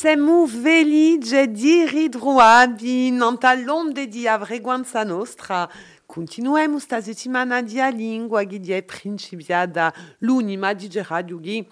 Semu velige di ridruadi nanta l'onde di avreguanza nostra. Continuemos sta settimana di a lingua che di è principiata l'unima di Radio Ghi.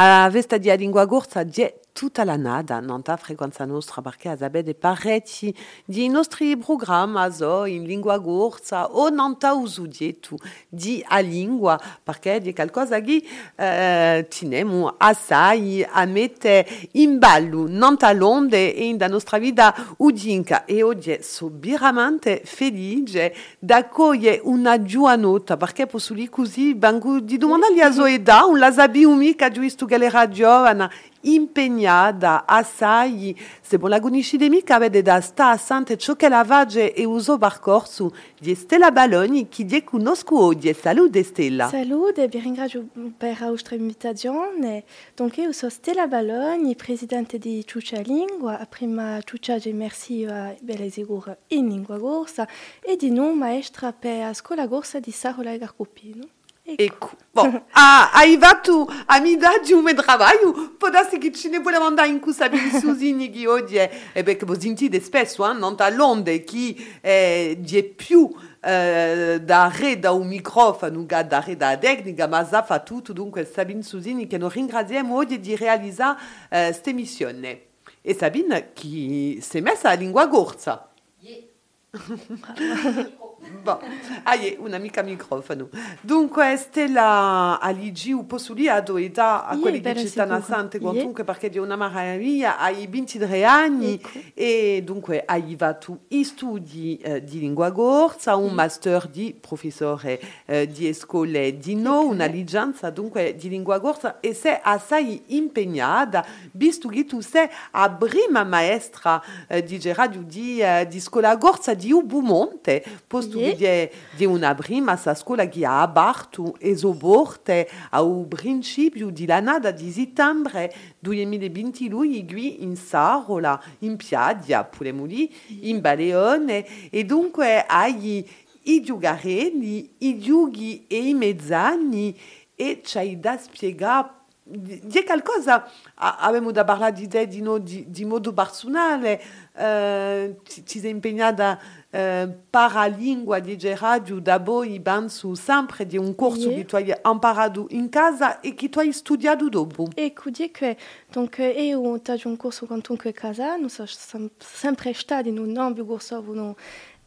A vesta di a lingua gorsa di tutta la nada, nanta frequenza nostra perché azabede parecchi di nostri programmi so in lingua gorsa o nanta usu dietu di a lingua perché di qualcosa che eh, tinemu assai a mette in ballo nanta l'onde e da nostra vita udinca. E oggi so veramente felice d'accogliere una giovanota perché posso lì così banco di domandare a Zoeda un la sabi mica giusto che era giovane impegnata assai se bon la mica vede da sta sante ciò che la vage e uso barcorso di Stella Balogni che di conosco oggi. Salute Stella. Salute, vi ringrazio per la vostra invitazione. Donc io sono Stella Balogni, presidente di Ciuccia Lingua. Prima Ciuccia di merci a belle sigur in lingua gorsa e di non maestra per la scuola gorsa di Sarola Garcupino. Ecco. Bom, a, arrivato a midade o meu trabalho, pode ser que ci ne vuole mandare in cusa bin susini che oggi è, e beh, che voi sentite spesso, eh, non l'onde chi è più eh, da re da un microfono, da re da tecnica, ma sa fa tutto, dunque Sabine Susini che noi ringraziamo oggi di realizzare eh, questa missione. E Sabine che si è messa a lingua gorsa. Yeah. Bon, aie, un'amica microfono. Dunque, Stella Aligi, o posso lì ad età a quelli che ci stanno assante, quantunque perché di una maraviglia, hai 23 anni ecco. e dunque hai fatto i studi eh, di lingua gorsa, un master di professore eh, di scuole di no, una licenza dunque di lingua gorsa e sei assai impegnata, visto che tu sei la prima maestra eh, di radio di, di scuola gorsa di Ubumonte, posto studia di una prima sa scuola che ha aperto e soporte al principio di la nada di settembre 2022 qui in Sarola, in Piadia, Pulemuli, in Baleone. E dunque hai i giugarelli, i giughi e i mezzani e c'hai da spiegare di qualcosa abbiamo da parlare di te di, no, di, di modo personale eh, ci, ci sei impegnata eh, paralingua di radio da voi penso sempre di un corso yeah. che tu hai imparato in casa e che tu hai studiato dopo ecco di che donc io ho fatto un corso a casa non sono sempre stata in un ambito corso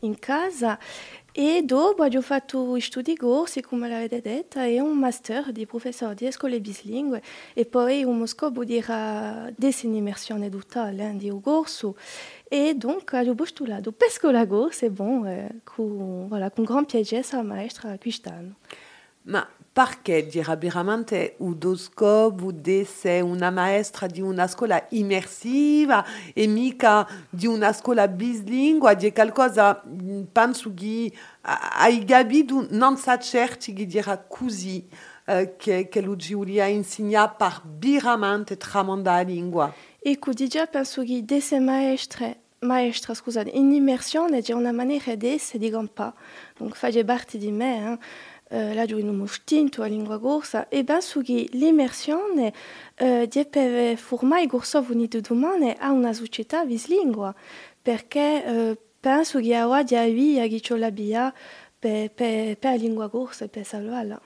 in casa e dopo ho fatto studi corsi, come l'avete detto, e un master di professore di scuole bislingue e poi uno scopo di immersione totale di un corso. Et donc, ho postulato per scuola corsa, e bon, eh, con, voilà, con gran piacere sa maestra quest'anno. Ma perché veramente udosco udesse una maestra di una scuola immersiva e mica di una scuola bislingua, di qualcosa, penso che hai capito, non sa certi che dirà così, eh, che, che lui Giulia insegna per veramente tramandare la lingua. Di già penso che desse maestre maestra, scusate, in immersione c'è una maniera di essere di. Donc, fa parte di me, eh. Uh, là in uno stinto a lingua gorsa e penso che l'immersione uh, deve formare i gorsovuni di domani a una società bislingua perché uh, penso che ora di avere che c'è la via per, per, per la lingua gorsa e per salvarla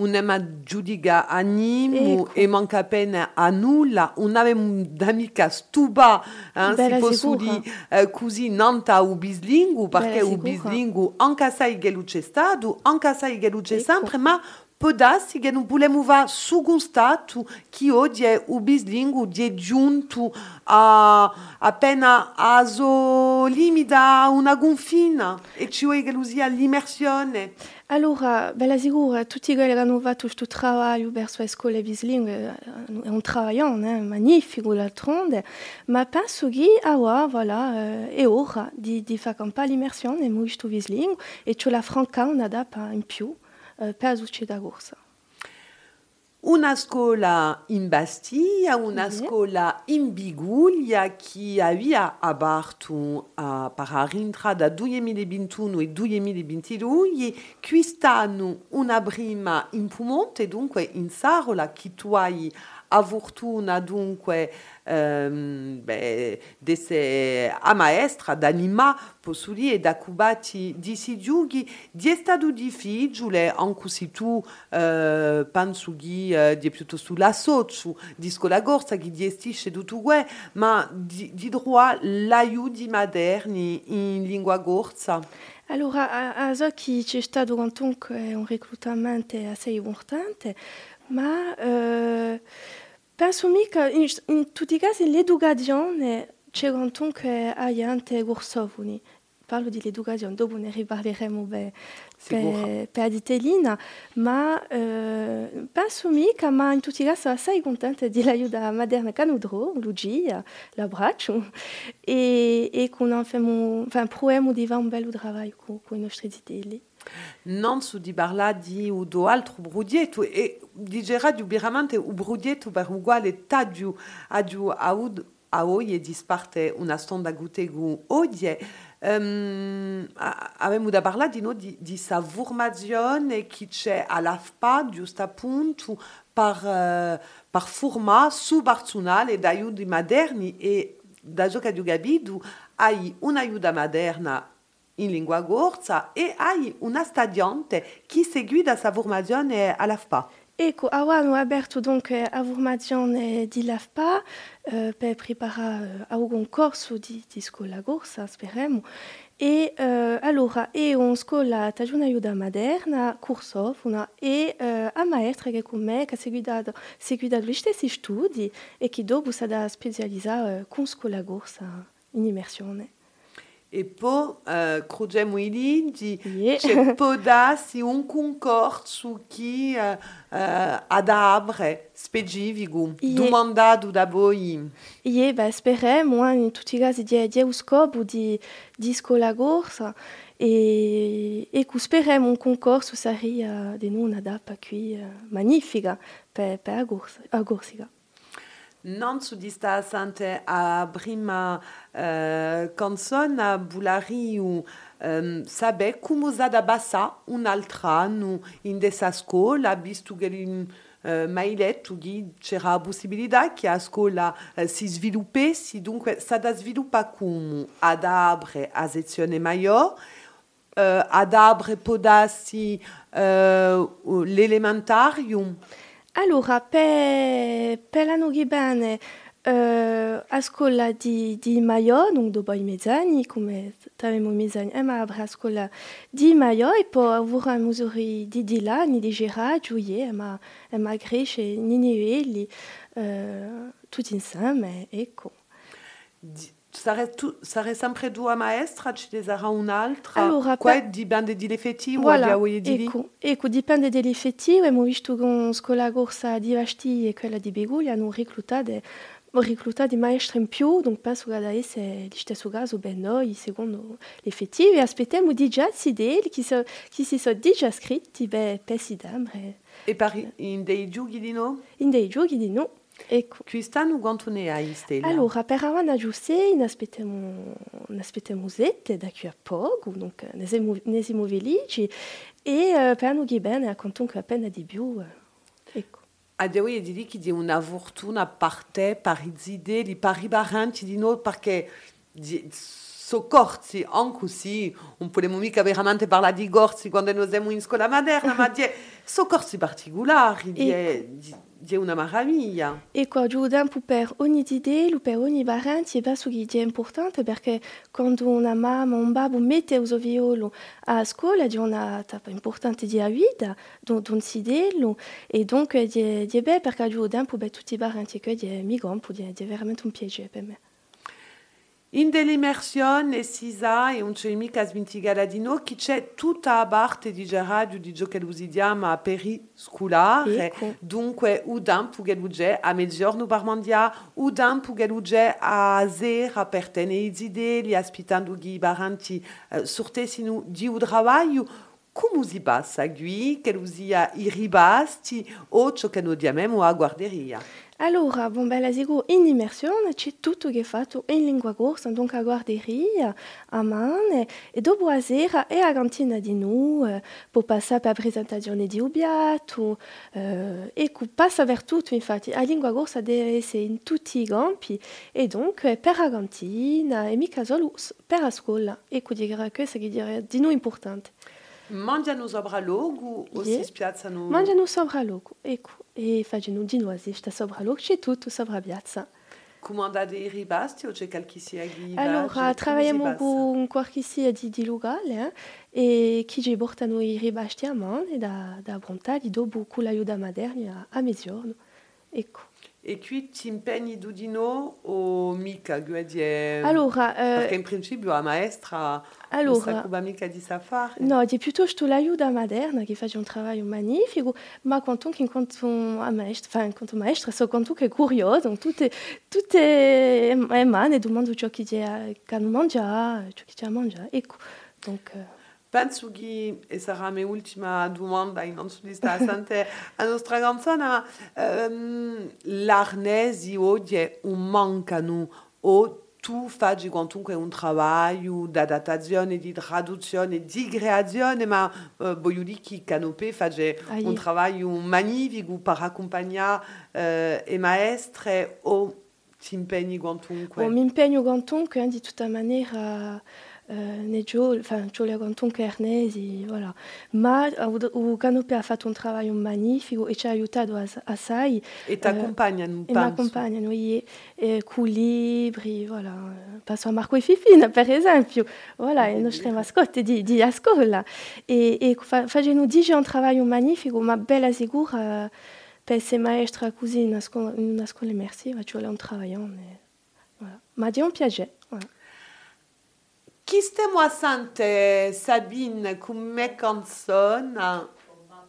un'ema giudica animo ecco. e manca appena a nulla, un'ave d'amica stuba, eh, si posso dire eh, così, nanta u bislingu, perché u bislingu anche sai che luce stato, anche sai che luce ecco. sempre, ma podassi che non vogliamo va su gustato che oggi è un bislingu di giunto a appena a so limita una gonfina e ci vuoi che usi l'immersione. Allora, bella sicura, tutti quelli che hanno fatto questo lavoro verso le scuole bilingue è un lavoro eh, magnifico d'altronde, ma penso che ora, voilà, è ora di, di fare un po' l'immersione in questo bilingue e c'è la franca una data in più. Eh, per da corsa. Una scuola in Bastiglia, una mm -hmm. scuola in Biguglia che aveva aperto uh, per rientrare da 2021 e 2022 quest'anno una prima in Pumonte, dunque in Sarola, che tu hai a fortuna dunque beh, desse d'anima possuli e da cubati di si giughi di è stato difficile anche se tu eh, penso che eh, di piuttosto la socio di scuola gorsa che gestisce tutto questo ma di, di droit moderni in lingua gorsa Allora, a, a zo che c'è stato un reclutamento assai importante, ma eh, penso mica, in, in tutti i casi l'educazione c'è comunque aiante. Parlo di l'educazione, dopo ne riparleremo per, ma eh, penso mica, ma in tutti i casi sono assai contenta dell'aiuto Lucia, l'abbraccio, e, e che abbiamo, enfin, proviamo di fare un bel lavoro con, con i nostri zitelli. Non su di parla di udo altro brudietto e di geradi ubiramente u brudietto per uguale tadio adio aud a oie disparte una stonda gutegu odie um, avevamo da parlare di, no, di, di sa per, uh, per formare su Barzunale d'aiuti moderni e da che ho capito hai in lingua gorza e hai una stadiante che segue sa formazione all'AFPA. Ecco, avevamo aperto donc a formazione di LAFPA eh, per preparare a un corso di, di scuola gorsa, speriamo. E eh, allora è una scuola di aiuta moderna, e eh, a maestra che con me ha seguito, gli stessi studi e che dopo si è gorsa in immersione. E poi uh, crugem ili di Yeah. c'è un concorso che uh, uh, ad abre specifico Yeah. domandato da voi. E beh, speriamo eh, in tutti i casi di, di scopo di, di scuola gorsa e, e che speriamo un concorso sarebbe di noi qui eh, magnifica per, per a. Non su di sta sante a prima uh, canzone bulari u um, sabe come sa da bassa un altro anno in dessa scuola visto che in uh, mailetto di c'era a scuola uh, si sviluppessi dunque sa da sviluppa come ad abre a sezione maggiore uh, ad abre l'elementarium Allora, per, per l'anno che viene eh, a scuola di, di donc dopo come avevamo i mezzani, e ma a scuola di Maio e poi avrà di là, ni di Gerard, Giulier, e ma, e ma Niueli, eh, tutti insieme, ecco. Sare, tu, sare sempre due maestra, ci ne sarà un'altra? Allora, Qua per- dipende dagli effettivi Voilà, o di lì? ecco, ecco, dipende. Abbiamo visto scuola corsa di Vasti e quella di Beguglia hanno reclutato, reclutato maestri in più, donc stesso caso per noi, secondo gli effettivi. E aspettiamo di già so, si già settembre, E in dei di no? in dei giochi di no. Quanto ne hai, Stella? Allora, per Awana Giusse, ne aspettiamo, ne aspettiamo sette da qui a poco, donc ne siamo, ne siamo felici. E eh, per l'anno che viene, comunque appena di più. eh, ecco. A voi di lì che di una fortuna per te, per i idee, per i baranti di noi, perché di, soccorsi, anche se non possiamo mica veramente parlare di gorsi quando noi siamo in scuola moderna, ma di soccorsi particolari, di, di, di una meraviglia. Ecco, aiutiamo per ogni idea, per ogni parente, e penso che è importante perché quando una mamma o un babbo mette il violo a scuola, è una tappa importante di vita, don, don si dello, e donc è, bello perché aiutiamo per tutti i parenti, che è migranti, è veramente un piacere per me. In dell'immersione si sa, e non c'è mica svintigata di noi, che c'è tutta la parte di radio di ciò che usiamo periscolare, Ecco. dunque udam pugelugge a mezzogiorno per mangiare, udam pugelugge a sera per tenere idee, aspettando che i baranti eh, sortessino di un lavoro, come si passa qui, che usia i ribasti o ciò che noi chiamiamo a guarderia? Allora, bon, ben, la zigo in immersione c'è tutto che è fatto in lingua corsa, donc a guarderia, a man, e dopo a sera è a cantina di noi, eh, per passare per la presentazione di Ubiato, eh, e passa per tutto, infatti, la lingua corsa deve essere in tutti i campi, e donc per la cantina, e mica solo per la scuola, e quindi questo che dire di noi importante. Mangiano sopra logo o si spiazzano? Mangiano sopra logo, ecco. E facciano di nuovo, sta sopra logo, c'è tutto sopra piazza. Comandate i ribasti o c'è qualche si aghi? Allora, travagliamo con qualche di, di locale eh, e chi portano i ribasti a mano e da, da Brontali dopo con l'aiuto materna a mezzogiorno. Ecco. E qui ti impegni Dudino o mica guedie? Allora, eh, perché in principio la maestra allora, mica di safari. No, piuttosto materna che fa un lavoro magnifico, ma quanto che quanto a maestra, enfin, quanto maestra, so quanto che è curioso, tutte tutte le mani domandano ciò che hanno mangiato, ciò che ha mangiato, ecco. Donc, euh, Penso che, e sarà la mia ultima domanda innanzitutto sante a nostra canzone, um, l'arnesi oggi un mancano o tu fai quantunque un lavoro di adattazione, di traduzione, di creazione, ma uh, voglio dire che Canopé fa un lavoro magnifico per accompagnare uh, le maestre o ti impegni quantunque? Oh, mi impegno quantunque, di tutta maniera... Giulia Gantonca Ernesi, voilà. Ma o Canopé ha fatto un lavoro magnifico e ci ha aiutato assai. E ti accompagnano, uh, E mi accompagnano, oui, e, con libri, voilà. A Marco e Fifina, per esempio, voilà, le nostre mascotte di, di scuola. E, e fa, facendo dice un lavoro magnifico, ma bella sicura per essere maestra così in una scuola, in una scuola immersiva, ci vuole un lavoro. Voilà. Ma di un piacere. Voilà. Chi stiamo a sante Sabine come canzone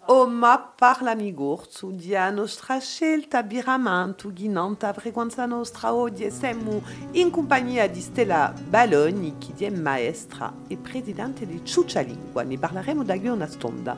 o ma parlami gorzu di a nostra scelta biramantu ghinanta frequenza nostra oggi siamo in compagnia di Stella Baloni che è maestra e presidente di Ciuccia Lingua ne parleremo da una stonda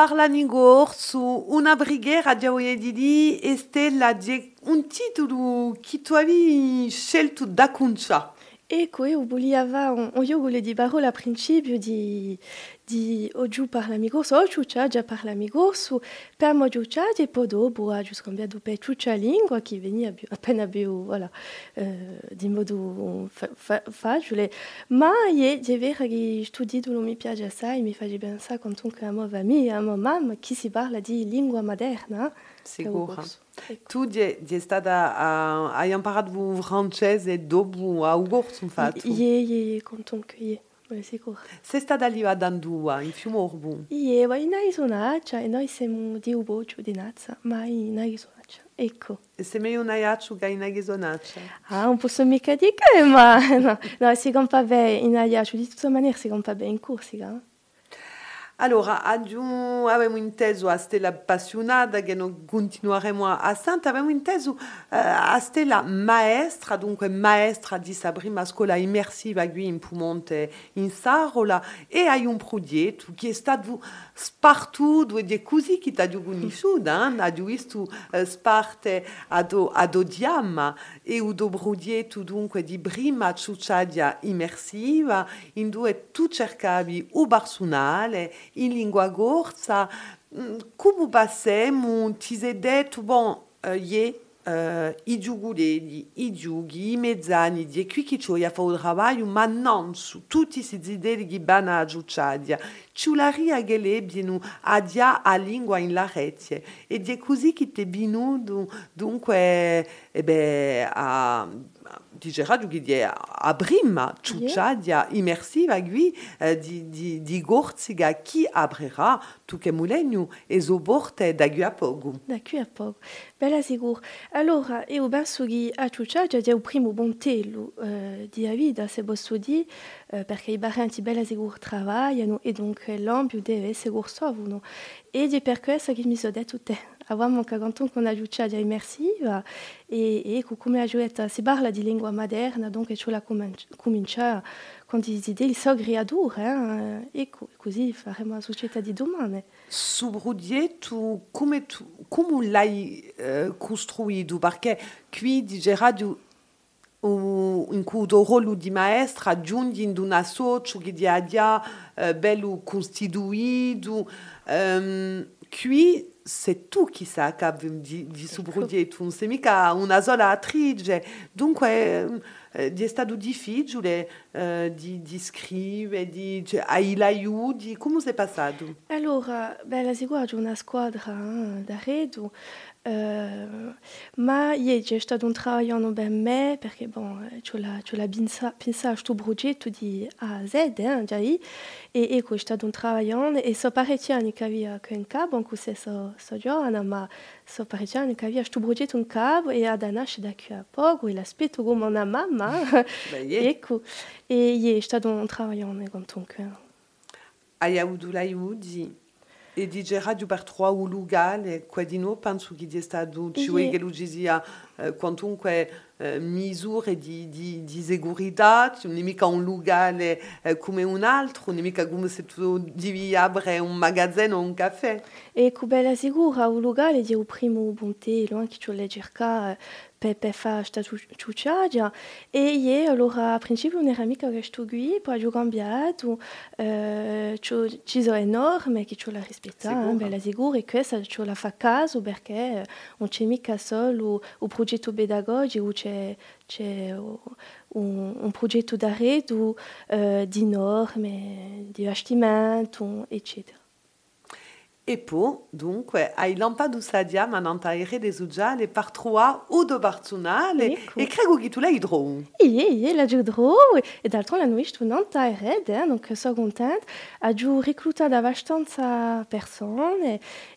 Oma parlani gorsu una brighiera di Oedidi e stella di un titolo che tu avevi scelto da concia. Ecco, io volevo, io volevo dire a principio di, di oggi parlami corso, oggi già parlami corso, per mo già e poi dopo ho scambiato per la lingua che veniva appena più, voilà, eh, di modo facile. Ma è, vero che non mi piace assai, mi fa pensare quando a mia famiglia, a mia mamma, che si parla di lingua moderna. Sicuro. Tu stata a, francese dopo a che. È sicuro. Sei stata lì a Dandua, in fiume Orbu? Ie, ma in Aizonaccia, e noi siamo di Ubocio di Nazza, ma in Aizonaccia. Ecco. E se meglio un aiaccio che in Aizonaccia? Ah, non posso mica dire, ma no, no si compra bene in aiaccio, di tutta maniera si compra bene in Corsica. Allora, abbiamo inteso a Stella appassionata che non continueremo a sentire, abbiamo inteso uh, a Stella maestra, dunque maestra di prima scuola immersiva qui in Pumonte, in Sarola, e hai un progetto che è stato spartuto ed è così che ti ho conosciuto, eh? hai visto uh, sparte ad, ad Odiama, e un progetto dunque di prima ciucciadia immersiva, in due tu cercavi o Barsonale, in lingua gorsa, come passiamo, ti sei detto, bon, uh, ye, uh, i giuguledi, i giughi, i mezzani, di qui che ci fa il lavoro, ma non su tutti questi idee che vanno a giucciadia. Ci la riagele binu adia a lingua in la rete. E di così che te binu, dunque, e beh, a di a prima ciucciadia immersiva qui eh, di, di, di gorziga chi aprirà tu che mulegno e zoborte da poco. Da poco. Bella sicuro. Allora, io penso che a ciucciadia è il primo buon telo eh, di vita, se posso dire, eh, perché i barranti bella sicuro travagliano e dunque l'ampio deve essere sovuno. E di per questo che mi sono detto te. avevamo anche con una giucciadia immersiva e, come a si parla di lingua moderna, donc c'è la comincia con delle eh? la costruito? Perché qui in cui il ruolo di maestra aggiungi in una socio che di adia eh, bello costituito. Um, qui c'est tu chi sa di, di di tu non sei mica una sola attrice dunque eh, è stato difficile eh, di, di scrivere di, cioè, hai l'aiuto come sei passato? allora beh la sicurezza una squadra eh, da redo Uh, ma ie c'è stato un ben me perché bon c'ho la c'ho la pensa pensa sto progetto di A a Z eh, già e ecco è stato un lavoro e so parecchi anni che aveva che in cabo anche se so so giovane ma so parecchi anni che aveva sto progetto in cabo e ad nasce da qui a poco e l'aspetto come una mamma ecco e ie e di per trois o lugale, quadino penso è stato cioè che lui diceva eh, quantunque eh, misure di, di, di segurità, non è mica un eh, come un altro, non è mica come se tu devi aprire un magazzino o un caffè. E sicura, un il primo bonte, lo anche ci cerca Pepe fa sta ciucciagia e io allora a principio non era mica questo qui poi ho cambiato eh, ci sono enorme che ci la rispettare bella sicura e questa ci la fa caso perché non c'è mica solo un progetto pedagogico c'è, c'è un, un progetto d'arredo eh, di norme di eccetera. E poi, dunque, hai lampado sadia manantaire des uggiale par trois o do barzunale e credo che tu l'hai idro. Ie, ie, la giù dro e d'altro la nuit tu nantaire, eh, donc so content, ha giù abbastanza persone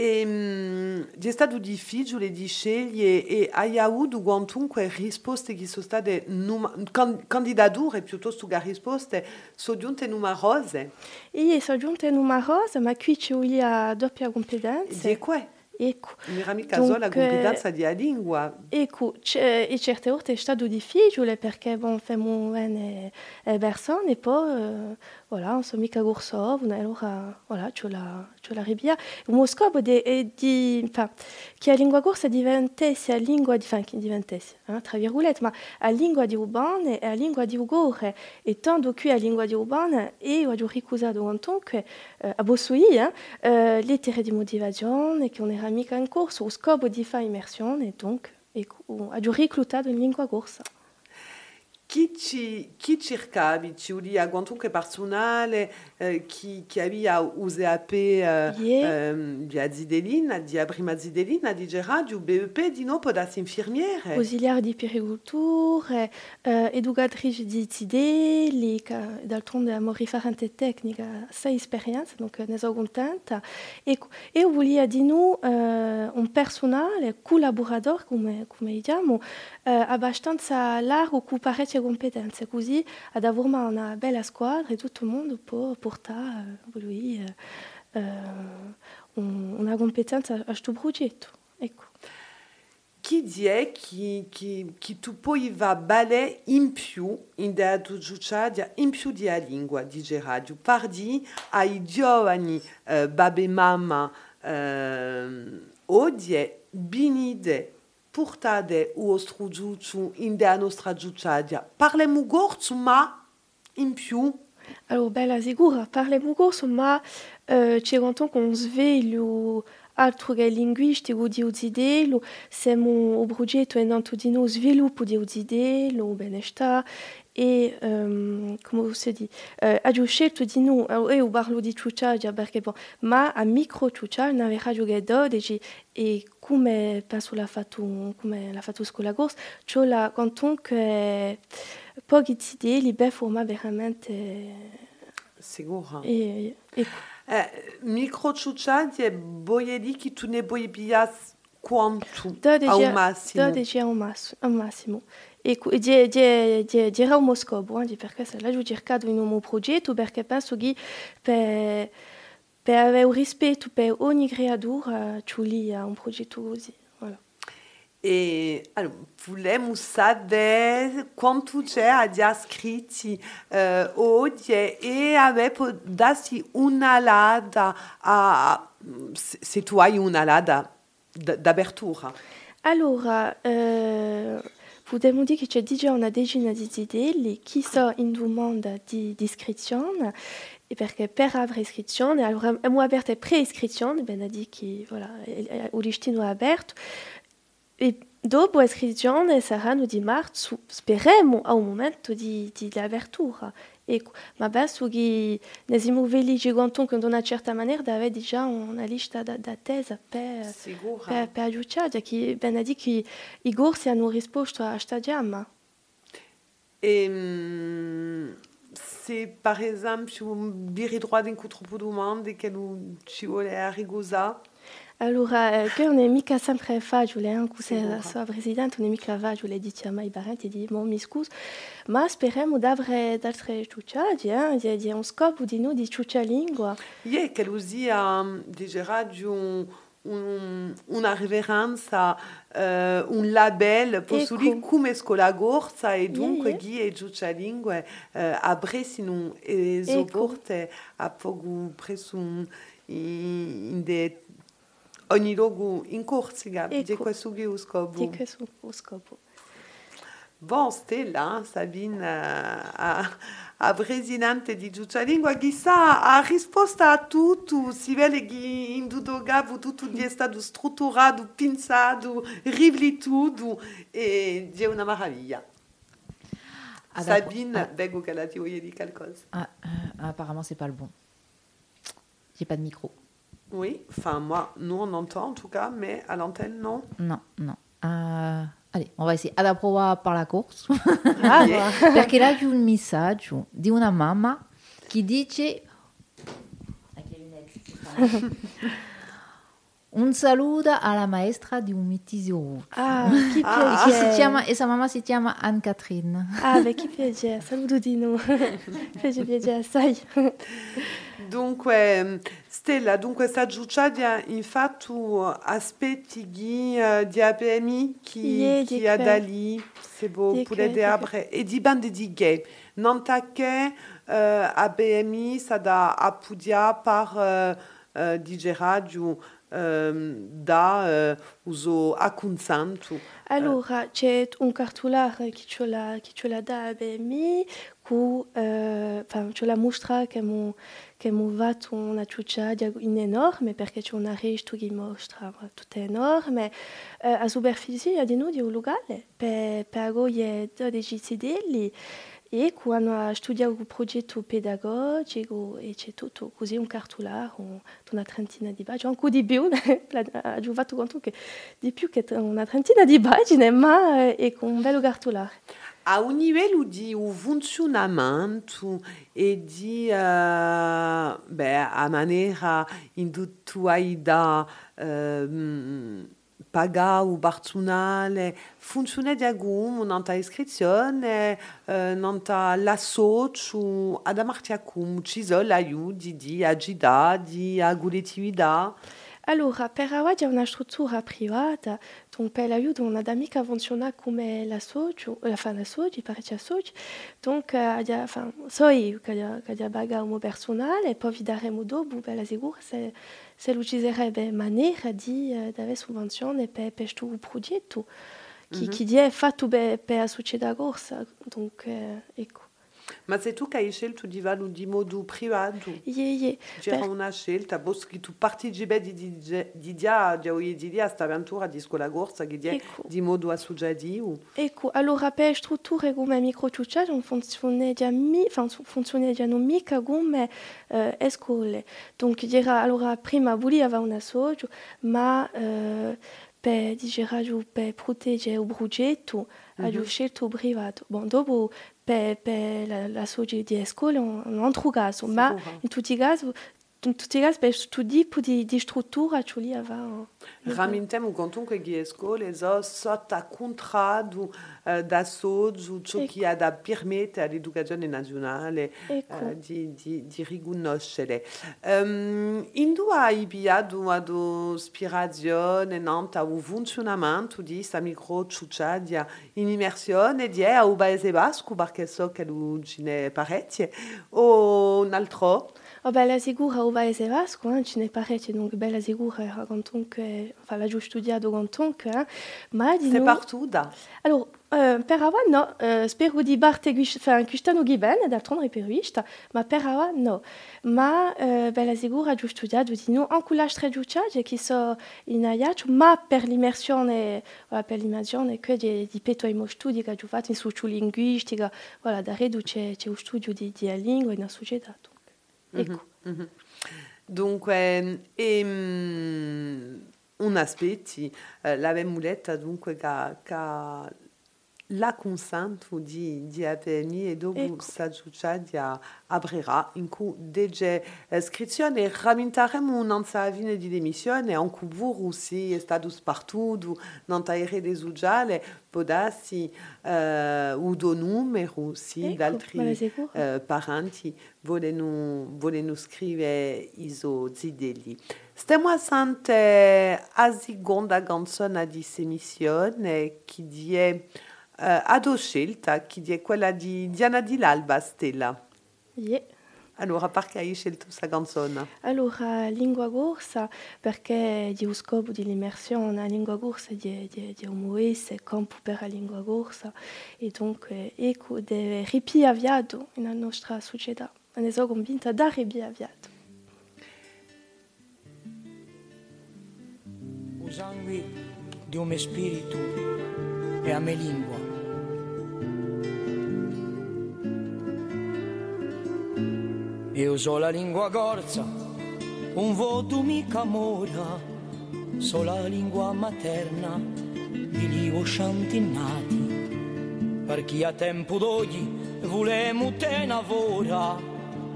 E um, è stato difficile di scegliere e hai avuto quantunque risposte che sono state numa, can, candidature piuttosto che risposte sono giunte numerose? Sì, sono giunte numerose, ma qui doppia competenza. Ecco. Mica solo la competenza di lingua. Ecco, e certe volte è stato difficile perché bon, e poi voilà, mica gursov, allora voilà, c'è la, c'è la ribia. Uno scopo di, di enfin, che la lingua corsa diventasse a lingua di, enfin, che diventasse, hein, tra virgolette, ma a lingua di urbane e a lingua di ugore. E tanto qui a lingua di urbane, e ho ricusato comunque eh, a Bossui, hein, eh, le terre di motivazione, che on era mica in corso, lo scopo di fare immersione, e donc, e, ho reclutato in lingua corsa. Chi ci, chi cercavi? Ci udia quantunque personale eh, chi, chi aveva USAP eh, yeah. ehm, di Azidelina, di prima Azidelina, di Gerardo, BEP, di no, podasse infermiere. Ausiliare di periculture, eh, educatrice di zideli, d'altronde a morire fare tecnica, sei esperienza, donc ne sono contenta. E, e volia di noi eh, un personale, collaboratore, come, come diciamo, eh, abbastanza largo, che parecchie competenze, così ad avere una bella squadra e tutto il mondo può portare lui, eh, una competenza a questo progetto. Ecco. Tu poi va in in giudicaria, in di lingua di Gerardo? Pardi ai giovani eh, babbe mamma eh, binide portade u ostru giudiu in de nostra giudicaria. Parlemu gorzu ma in più? Allora, bella sicura, parlemu gorzu ma eh, c'è quanto con sveglio altro che udidelo, siamo un progetto in tanto di no sviluppo di udidelo, benestare e um, come si dice uh, ho scelto di no io parlo di ciucciagia perché bon, ma a micro ciuccia non aveva giocato e come penso l'ha fatto come l'ha fatto scuola corsa c'ho la canton che poche idee li be forma veramente e, e eh, micro ciuccia di boie di che tu ne puoi pigliare quanto al massimo 12 al massimo e di, di, di, di Raumo scopo, eh, perché se la in un progetto, perché penso che per, per avere un rispetto per ogni lì a un progetto così. Voilà. E allora, vogliamo sapere quanto c'è di iscritti eh, oggi e avere darsi una lada a, se tu hai una lada d'apertura. Allora, eh, Potremmo dire che c'è già una decina di idee che sono in domanda di, di iscrizione e perché per avere iscrizione, allora abbiamo aperto pre-iscrizione, bene dire che voilà, il listino è aperto e dopo l'iscrizione saranno di marzo, speriamo a un momento di, di, di apertura. Ecco, ma penso che ne siamo felici quanto in una certa maniera di avere già una lista d'attesa per, per, per aiutare, che bene dire che i corsi hanno risposto a questa chiama. E um, se per esempio vi ritrovate in troppo domande che ci vuole arrivare allora, che non è mica sempre facile, anche se la sua presidente non è mica facile, dice a mai parenti, di mo mi scuso, ma speriamo di avere altre ciucciati, eh? di, di un scopo di noi di ciuccia lingua. Ie, che usia di Gerardo un, una riverenza, uh, un label posso ecco. dire come scuola gorsa e dunque yeah, yeah. chi e ciuccia lingue uh, apprezzino e sopporte ecco. a poco presso in, in de ogni luogo in Corsica, ecco. di questo che scopo. Di questo scopo. Bon, Stella, Sabine, a, a presidente di Giuccia Lingua, chissà, ha risposto a tutto, si vede che in capo tutto è stato strutturato, pensato, riflettuto, e è una meraviglia. Ad Sabine, ah. vengo che la ti voglio dire qualcosa. Ah, euh, apparemment, c'est pas le bon. J'ai pas de micro. Oui, enfin moi, nous on entend en tout cas, mais à l'antenne non. Non, non. Uh, allez, on va essayer. Ad prova par la course. Ah, perché là c'è un messaggio di una mamma che dice Un saludo alla maestra di un mitisio Ah, chi ah, piacere. Si chiama, e sua mamma si chiama Anne-Catherine. Ah, beh, chi piacere. Saluto di noi. Fece piacere, sai. Dunque, Stella, dunque sta giucciadia infatti aspetti ghi uh, di APMI chi, Ie, chi di ha da lì, se Di pure di abre, e di bande di gay. Non tacche uh, APMI sa da appudia par uh, uh, di da uh, uso accunsantu. Allora, c'è un cartolare che ce l'ha, che a BMI, eh, ce l'ha mostra che mu, che vat una in enorme, perché c'è una che mostra. Eh, a superficie di noi di un locale, per, per agoie 12 sedelli, e quando ha studiato un progetto pedagogico e c'è tutto un cartolare, un, una trentina di pagine, di più, ho fatto conto che di un cartolare. A un livello di e a maniera in tu hai da uh, pagare o personale funziona di nanta iscrizione nanta l'associo ad amarti acum ci sono aiuti di agida di aguletività Allora, per ora c'è una struttura privata, donc per l'aiuto una amica funziona come la la fa la soci, parecchia soci, donc enfin, so io che baga un personale, poi vi daremo dopo, per la sicura, se, se maniera di dare sovvenzione per, per questo progetto, mm -hmm. è fatto per, per la società corsa, donc ecco. Ma sei tu che hai scelto di valo di modo privato? Ie, ie. C'era una scelta, boh, che tu partecipi di, di, di dia, di oggi di dia, questa avventura di scuola corsa, che dia, ecco. di modo associativo? Ecco, allora per strutture come microciuccia non funziona già, mi, funziona già non mica come uh, scuole. Donc, allora prima voleva una socio, ma... Uh, diciamo, per proteggere il progetto scelto il privato. Bon, dopo per, per la, la soci di scuola un altro caso, Sicura. ma in tutti i casi in tutti i casi per questo tipo di, sotto contratto uh, da socio ciò che ha da all'educazione nazionale uh, di, di, di riconoscere. Um, in due hai avviato ad ispirazione nanta o funzionamento di immersione di a un paese basco perché so che lo ce ne parecchie o un altro? Oh, bella sicura o vasco, ce parecchie, donc enfin la di C'est partout da. Allora, uh, per ora no, uh, spero di parte enfin, d'altronde riperuista, ma per no. Ma uh, di noi, anche la tre che so ma per l'immersione, voilà, per l'immersione che di, di peto fatto in sociolinguistica, voilà, da redu c'è, c'è un studio di, di lingua in società. Ecco. Dunque, ehm, un aspetti, eh, la muletta dunque che la consento di, di APMI e dopo Ecco. Sagiuccia aprirà in cui dege iscrizione ramintaremo un'anza avine di demissione anche voi aussi status partout non taire des uggiale podassi uh, o do numero Ecco, d'altri uh, parenti vogliono, vogliono scrivere iso zideli stiamo assente a seconda canzone di semissione che die uh, ad scelta che è quella di Diana Di L'Alba Stella Yeah. allora perché hai scelto questa canzone? Allora, lingua corsa, perché di un scopo di immersione, la lingua corsa di, di, di un muovesse campo per la lingua corsa e dunque ecco deve ripiavviato nella nostra società. Ne sono convinta da ripiavviato. O sangue di un mio spirito e a me lingua. Io so la lingua corsa, un voto mica mora, so la lingua materna di livo sciantinnati, per chi a tempo d'oggi volemo te lavora,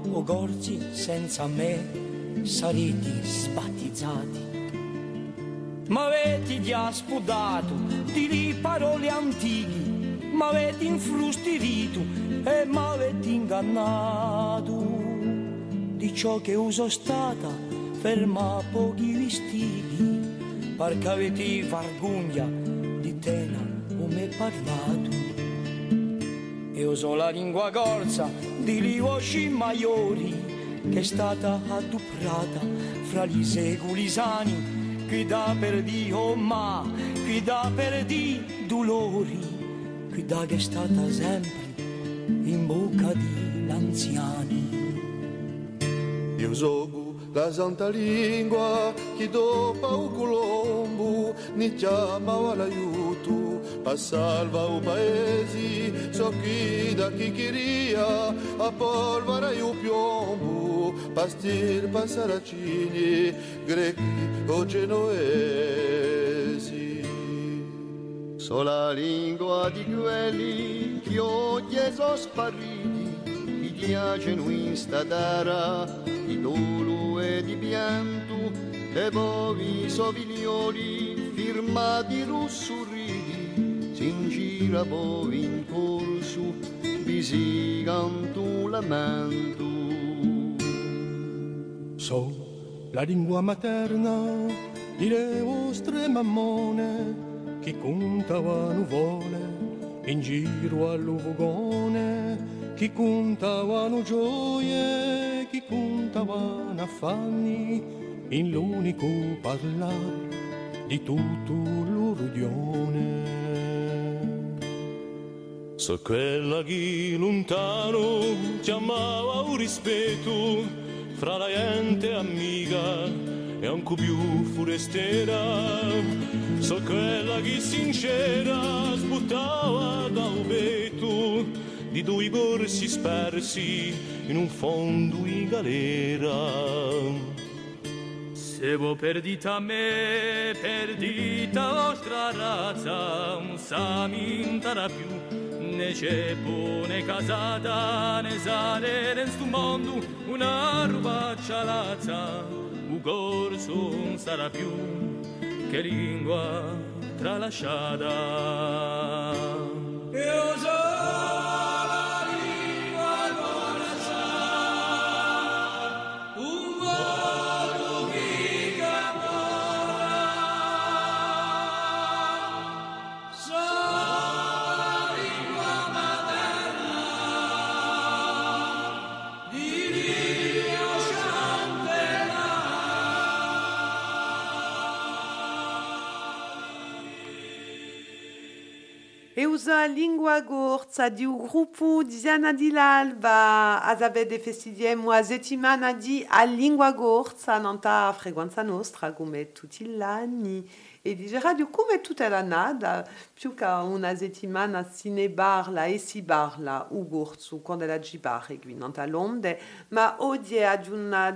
o gorzi senza me sarete sbattizzati. m'avete già spudato di lì parole antiche m'avete infrustirito e m'avete ingannato di ciò che uso stata ferma pochi vestiti perché avete vergogna di tena come parlato. E uso la lingua corsa di livoci maiori che è stata adduprata fra gli secoli sani qui da per Dio ma qui da per di dolori? Qui da che è stata sempre in bocca di l'anziani io so la santa lingua che dopo o colombo ni chiamava l'aiuto per salvare il paese so chi da chi queria a polvere il piombo pastir per saracini grechi o genovesi so la lingua di quelli che oggi sono spariti che piacciono in stadara di dolo e di pianto e bovi soviglioli firmati russurridi si gira bovi in corso vi canto lamento so la lingua materna delle vostre mammone che contavano nuvole in giro all'uvogone chi contavano gioie, chi contavano affanni, in l'unico parlare di tutto l'urudione. So quella che lontano chiamava un rispetto fra la gente amica e anche più forestera. So quella che sincera sbuttava da un vetto di due corsi spersi in un fondo in galera. Se voi perdita me, perdita vostra razza, non sa mintara più, ne c'è né casata, né sale in sto mondo, una rubaccia lazza, un corso non sarà più che lingua tralasciata. Usa língua gorza di un gruppo di Ziana di l'Alba as avete festidiem a settimana di a língua gorza nanta frequenza nostra come tutti gli anni e dice radio come tutta la nada. Più che una settimana si ne parla e si parla u la ci pare qui nanta l'onde. Ma è una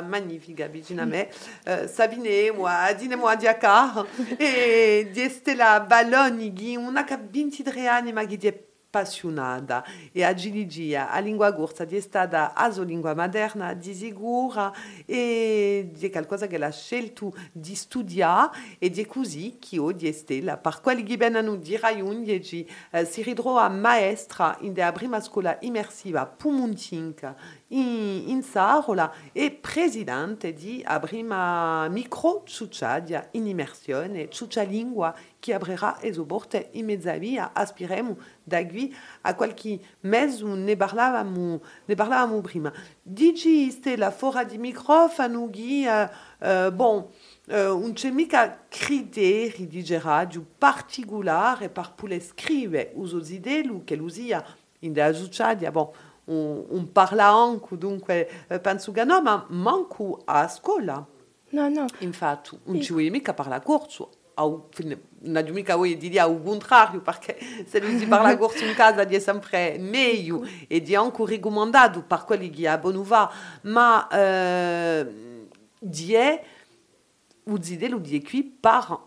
magnifica vicino a me uh, Sabine moi dine moi di acá e di stella balloni una cabina 23 anni ma appassionata e agiligia a lingua gorsa di stata a lingua moderna di sicura e di qualcosa che ha scelto di studiare e di così che oggi è stella. Per quelli che vengono di Raiun eh, si ridrò a maestra in la prima scuola immersiva Pumuntinka in, in Sarola e presidente di a prima micro in immersione ciuccia lingua che aprirà esoborte in mezza via aspiremo da qui a qualche mese ne parlavamo, ne parlavamo prima. Dici stella fora di microfono ghi, uh, uh, bon, uh, un c'è mica criteri di particolare per poter scrivere uso che l'usia in da giucciadia, bon, un, un dunque penso che no, ma manco a scuola. No, no. Infatti, non ci mica parlare corso au, na se si parla corso in casa sempre e di anche raccomandato per quelli va ma eh, di qui par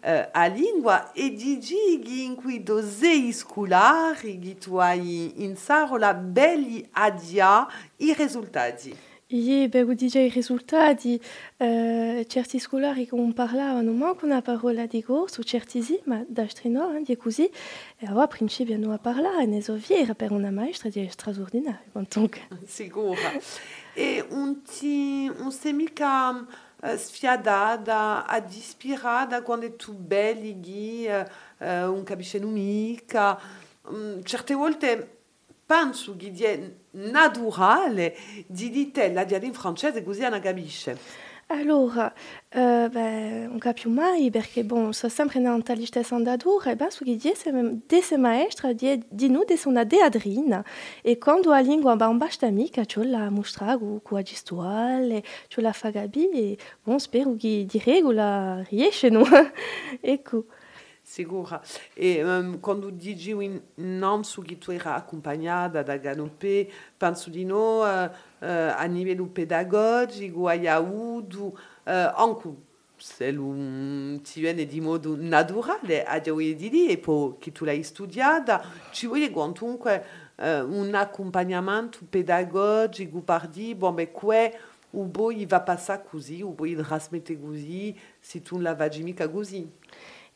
eh, a lingua e di gigi in cui dosei scolari che tu hai in sarola belli adia i risultati Ho dice i risultati, eh, certi scolari che parlavano manco una parola di corso, certi sì, ma da strino, eh, così, e allora a principio non a parlare, ne so fiera per una maestra di straordinario, donc. Sicura. E un ti, un sei mica uh, sfiadata, ad ispirata quando tu belli, uh, un capisce mica, um, certe volte penso che naturale di ditella di in francese così non capisce. Allora, uh, beh, non capisco mai perché bon, so sempre una tristezza andatura e ben su che dice desse maestra di, di noi de son adriana e quando a lingua ba un basta mica c'ho la mostrago con la gestuale c'ho la fagabi bon spero che di regola riesce no ecco Sicura. E um, quando dici in Nansu che tu era accompagnata da Ganopé, penso di no uh, uh, a livello pedagogico, a Yahudu, uh, anche se un ti viene di modo naturale, a dire di lì, e poi che tu l'hai studiata, ci vuole comunque uh, un accompagnamento pedagogico per dire, bon, beh, que, o boi va passare così, o boi trasmette così, se tu non la vai mica così.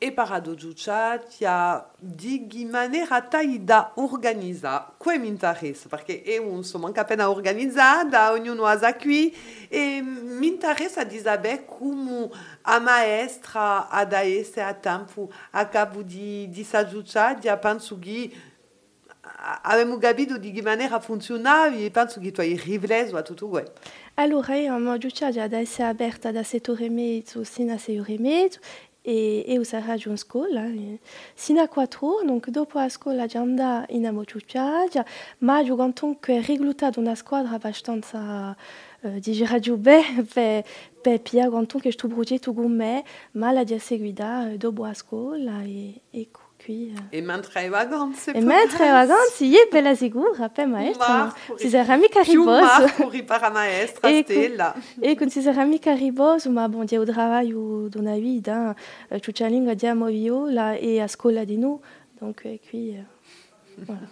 E paradogiuccia ha di maniera tale da organizzare. Questo mi interessa, perché è un sono anche appena organizzata, ognuno ha qui, e mi interessa di sapere come a maestra ad essere a tempo a capo di, di s'aggiucciare, penso che abbiamo capito di che maniera funzionava e penso che tu hai riflesso a tutto questo. Allora, io mi già ad essere aperta da sette ore e mezzo sino a sei ore e mezzo e, e usare una scuola sino a quattro donc dopo la scuola già andare in Amogiucciagia, ma giocando che è una squadra abbastanza uh, diciamo giù bene per, per piare quanto che sto progetto con me, ma la di seguita dopo scuola e ecco. qui. E mentre vacanze. E mentre vacanze, ie bella sicura, per maestra. Si sarà mica riposo. Più para maestra, stella. E con si sarà mica riposo, ma bon, dia o trabalho dona vida, tutta la lingua diamo viola e a scuola di noi, donc qui... Voilà.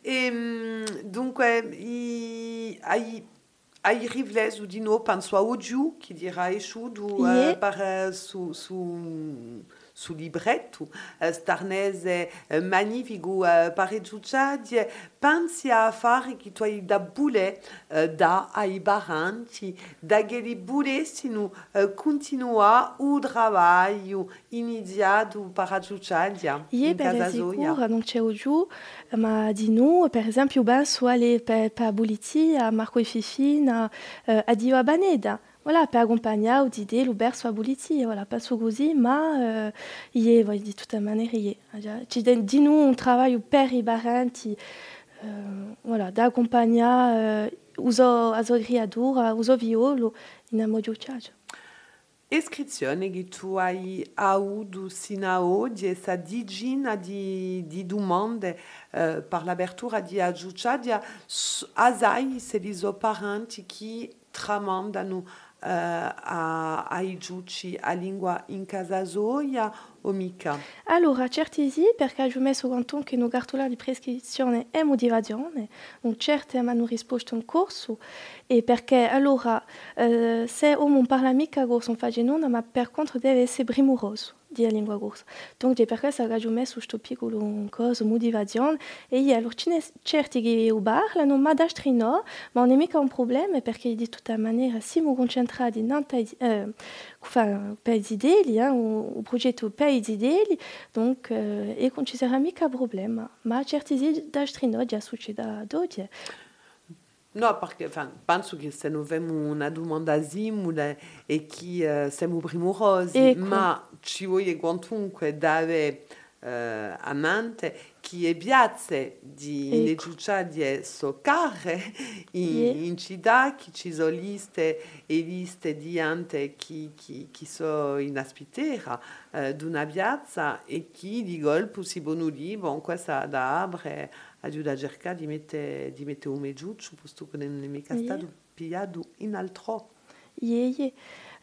e dunque, i, hai ai rivles di no penso a Ogiu, che dirà esciuto yeah. uh, per, su, su su libretto, starnese magnifico pareggiucciati, pensi a che tu hai da bule da ai baranti, da che li bulessino continua lavoro iniziato pareggiucciati non c'è giù, ma di noi, per esempio, ben per, Buliti, a Marco e Fifina, a Dio. Voilà, per accompagnar d'idée l'Uber soit boliti, voilà, pas sous gousi, ma euh, est, voilà, toute manière, y est. Ci di nous, on travaille au père et barenti, euh, voilà, d'accompagnar euh, uso azogriadur, uso violo, in amodio ciaggio. Iscrizione che tu hai avuto sino a oggi, essa digina di, di domande eh, per l'apertura di aggiucciadia, asai se li parenti che tramandano a, ai giuci a lingua in Allora, certi sì, perché ho messo quanto che no cartola di prescrizione e motivazione, non certe mi hanno risposto un corso, e perché allora, eh, se uno parla mica corso, non fa genone, ma per contro deve essere primoroso di lingua corsa. Donc, di perché se ho messo questo piccolo motivazione, e allora, certi che ma non è mica un problema, perché di tutta maniera, in eh, enfin, per idee, o, o progetto per idee, donc, eh, e non sarà mica problema. Ma certi d'astri no, già succede dopo. No, perché enfin, penso che se noi abbiamo una domanda simile e che uh, siamo primorosi, ecco. ma ci vuole quantunque dare uh, a che è piazza di ecco. di soccare in, yeah. in città, che ci sono liste e liste di gente che, che, che sono in aspitera uh, di una piazza e che di colpo si buono lì, bon, questa da apre aiuta a cercare di mettere, di mettere un giù, posto che non è mica stato yeah. pigliato in altro. Yeah, yeah.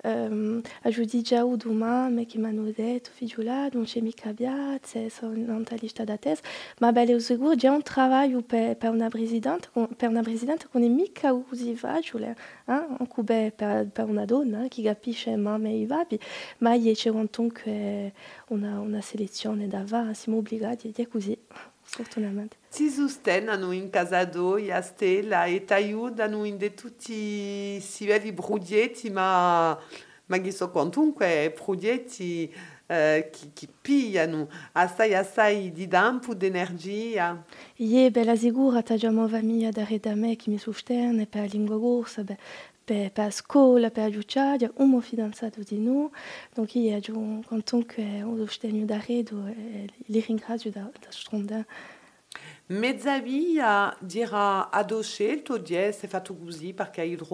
Um, ajudi già o domani che mi hanno detto, figliola, non c'è mica piazza, sono in lista d'attesa, ma beh, è sicuro già un lavoro per, per una presidente, per una presidente che è mica così facile, eh? anche beh, per, per una donna eh, che capisce mamma e i papi, ma c'è comunque una, una selezione davanti, siamo obbligati, è così. Fortunatamente. Ti sostengono in casa d'oi a Stella e ti aiutano in tutti i livelli brudietti, ma, ma che sono comunque brudietti eh, che, che pigliano assai assai di tempo, di energia. Ie, bella sicura, ti già una famiglia da da me che mi sostiene per la lingua corsa, beh, per, per scuola, per aiutare, un fidanzato di noi, donc io ho comunque un sostegno da redo e li ringrazio da, da stronda. Mezzavia dirà adosce il tuo 10 è fatto così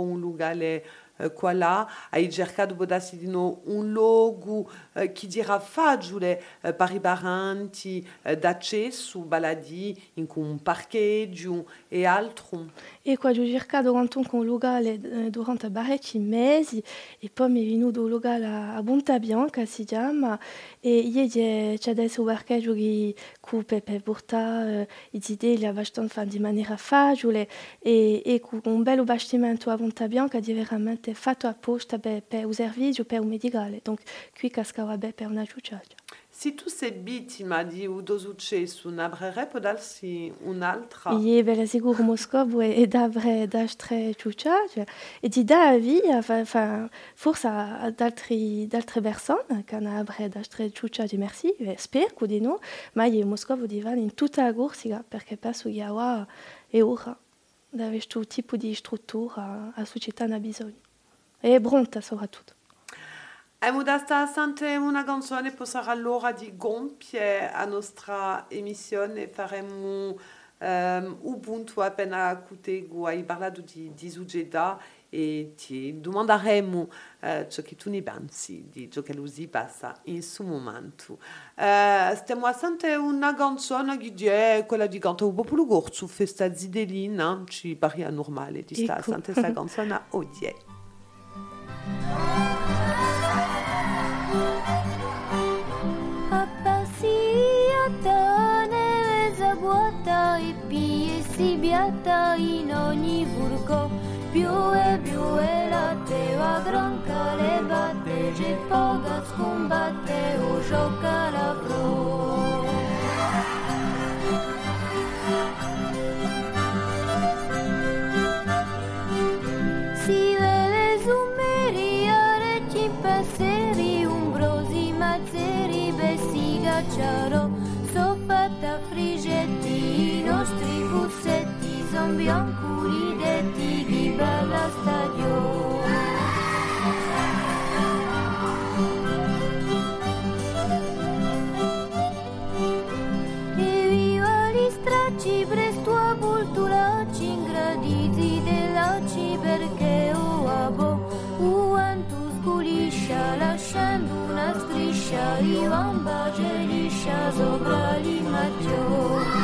un locale eh, qua là, hai cercato podarsi di no un luogo eh, che dirà facile eh, per i parenti eh, d'accesso, baladi in un parcheggio e altro. E qua ho cercato quantunque un locale durante parecchi mesi e poi mi venuto locale a, a Punta Bianca si chiama e ieri c'è adesso parcheggio che coupe per portare eh, i idee abbastanza di maniera facile e, e con un bel bastimento a Punta Bianca di veramente è fatto apposta per, per il servizio, per il medicale. Donc, qui cascava per una. Se tu sei vittima di un successo, può darsi un'altra? Ve giucciate e di dare via, forse ad altre, altre persone che avrebbero d'altre giucciate, merci, spero di no, ma io Moscova di vanno in tutta la corsa perché penso che ora è ora di avere questo tipo di struttura a società ha bisogno. E pronta soprattutto. Abbiamo da sente una canzone per allora di gonfie a nostra emissione faremo um, Ubuntu appena cutego hai parlato di, di Sugeda e ti domanderemo uh, ciò che tu ne pensi di ciò che lui passa in questo momento. Uh, stiamo a sentire una canzone che è quella di cantare un po' più corto, festa zidelina, ci pare normale di stare a sentire questa canzone oggi. Piatta in ogni furco, più e più e latte va gronca le batte, c'è poca scombatte o gioca la pro. Si son biancuri detti di bella stagione. E viva gli stracci, presto a bultulacci, ingraditi dell'acci perché o abo, uantu sguliscia, lasciando una striscia, di bamba geliscia sopra l'imaggiore.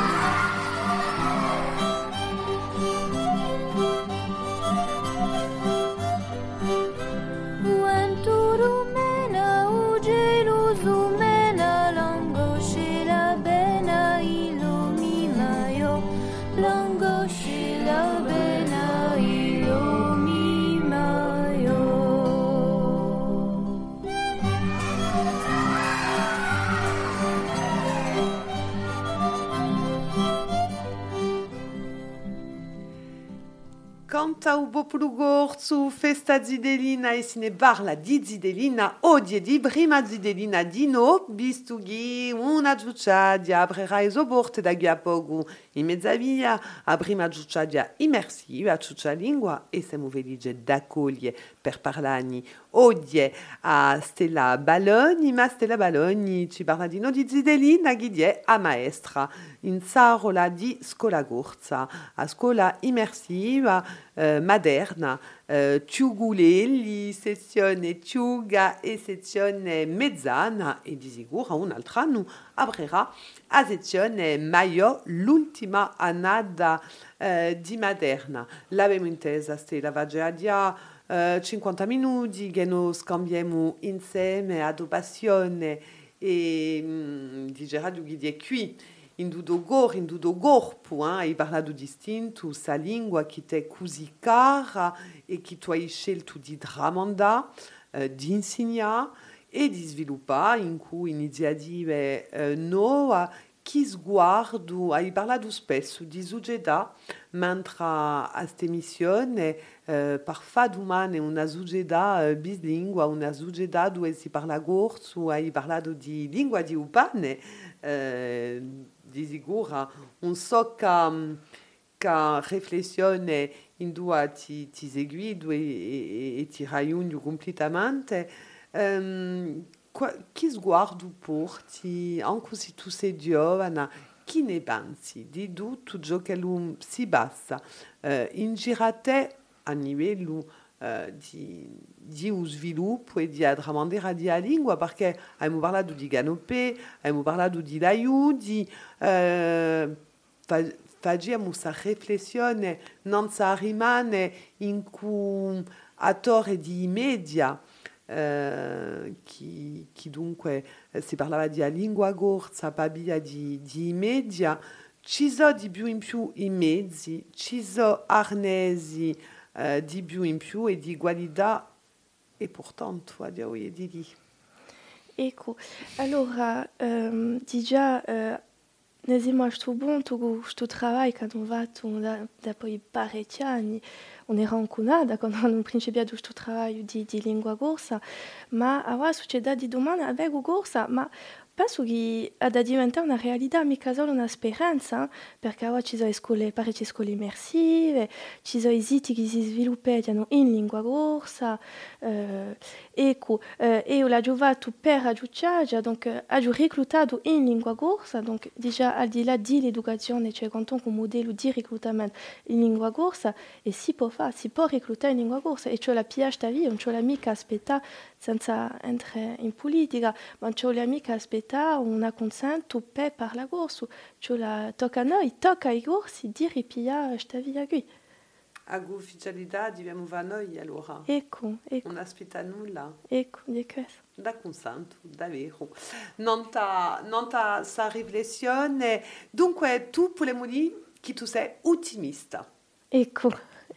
Canta u populu gorzu, festa zidelina e barla di zidelina, odie di prima zidelina dino, bistughi una giucciadia, abrera esoborte da pogu. In mezzavia, a prima giucciadia immersiva, ciuccia lingua e siamo felici d'accogliere per parlani odie a Stella Balogni, ma Stella Balogni ci parla di no di zidelina, ghidie a maestra. In sarola di scola gorza, a scuola immersiva, eh, moderna, eh, Ciugulelli, sezione Ciuga e sezione Mezzana e di sicuro un'altra anno avrà a sezione Maio l'ultima annata eh, di Maderna. L'abbiamo intesa, Stella Vagiadia, eh, 50 minuti che noi scambiamo insieme ad passione e mm, di Gerardo Guidi qui in dudo gor, in dudo corpo, hein, e parlato distinto, sa lingua che te così cara e che tu hai scelto di tramandare, eh, di insegnare e di sviluppare, in cui inizia a dire eh, no, chi sguardo, hai parlato spesso di suggeda, mentre a questa missione eh, per fare umane una suggeda eh, bislingua, una dove si parla hai parlato di lingua di upane, eh, di sicuro un so che, che riflessione in due ti, ti segui e, e, e ti raiuni completamente. Um, chi sguardo porti, anche se tu sei giovane, chi ne pensi di tutto ciò si basa uh, in uh, di, di sviluppo e di addramandare di a lingua perché abbiamo parlato di Ganopé, abbiamo parlato di Laiu, di uh, facciamo questa riflessione non sa rimane in cui attore di media eh, chi, chi, dunque si parlava di lingua gorza, pabia di, di media, ci sono di più in più i mezzi, ci sono arnesi eh, di più in più e di qualità e um, già uh, Nesimo što bon, tu što travai kad on va da, poi on est ranconada quando hanno principiato questo lavoro di, di lingua corsa, ma ora succede di domani a corsa, ma penso che da diventare una realtà, mica solo una speranza, perché ora ci sono scuole, parecchie scuole immersive, ci sono siti che si sviluppano in lingua corsa, eh, ecco, eh, e ho giovato per aggiungere, donc ho reclutato in lingua corsa, donc déjà al di là di l'educazione, cioè con un modello di reclutamento in lingua corsa, e si può fare, si può reclutare in lingua corsa, e cioè la PhD via, non c'è la mica aspettare senza entrare in politica, ma c'è la mica aspettare una consento per la corsa, cioè la tocca a noi, tocca ai corsi di ripiare sta via qui. Agu ufficialità dobbiamo va noi allora. Ecco, ecco. Non aspetta nulla. Ecco, di questo. Da consento, davvero. Non ta, non ta sa riflessione. Dunque, tu dire che tu sei ottimista. Ecco.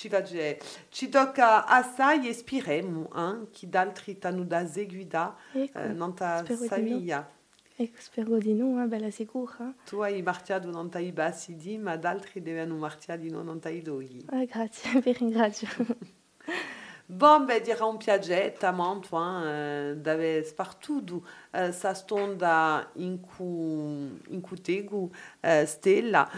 ci, va, ci tocca assai e spiremo eh, che d'altri t'hanno da seguita ecco, eh, non ta famiglia ecco, spero di no, eh, bella sicura. Tu hai non t'hai bassi di, ma d'altri devono non dogli. Eh, grazie, vi ringrazio. Bon, ben, dirà un piaget, amant, toi, euh, dave spartudu, euh, sa stonda in cu, in cu tegu, stella,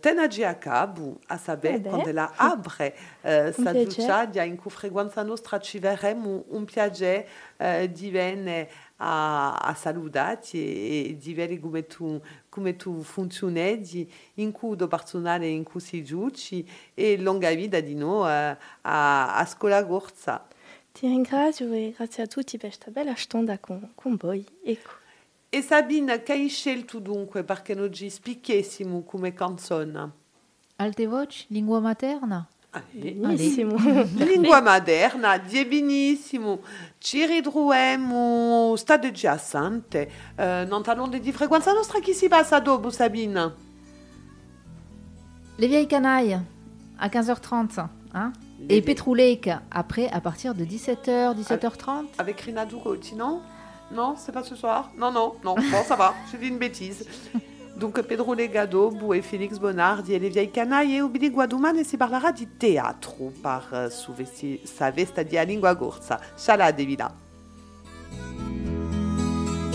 tenagia a cabu, a saber, Beh. quando la abre, sa duciadia, in cu frequenza nostra ci verremo un piaget, euh, divenne a, a saludati e, e di vedere come tu, come tu funzioni in cui do personale in cui si giudici e lunga vita di noi a, a, a scuola gorsa. Ti ringrazio e grazie a tutti per questa bella stonda con, con voi. Ecco. E Sabina, che hai scelto dunque perché non ci spicchessimo come canzone? Alte voci, lingua materna? Benissimo. Lingua materna, die benissimo. Ci ridruemo stade giacente. Uh, non talon di frequenza nostra chi si passa dopo, Sabine Les vieilles canailles, à 15h30. Hein Et Petrou Lake, après, à partir de 17h, 17h30. Avec Rina Ducotti, non? Non, c'est pas ce soir? Non, non, non. Bon, ça va, j'ai dit une bêtise. Donc Pedro Legado, Boué Félix Bonardi et les vieilles canailles et Obili Guaduman si parlerà di teatro par su vesti, sa vesta di lingua gorsa. Shala Devila.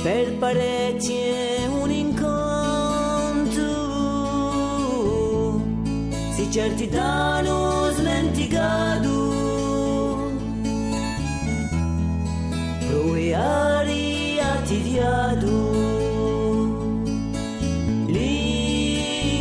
Per parecchie un incontro si certi danno smenticado Proe aria ti diado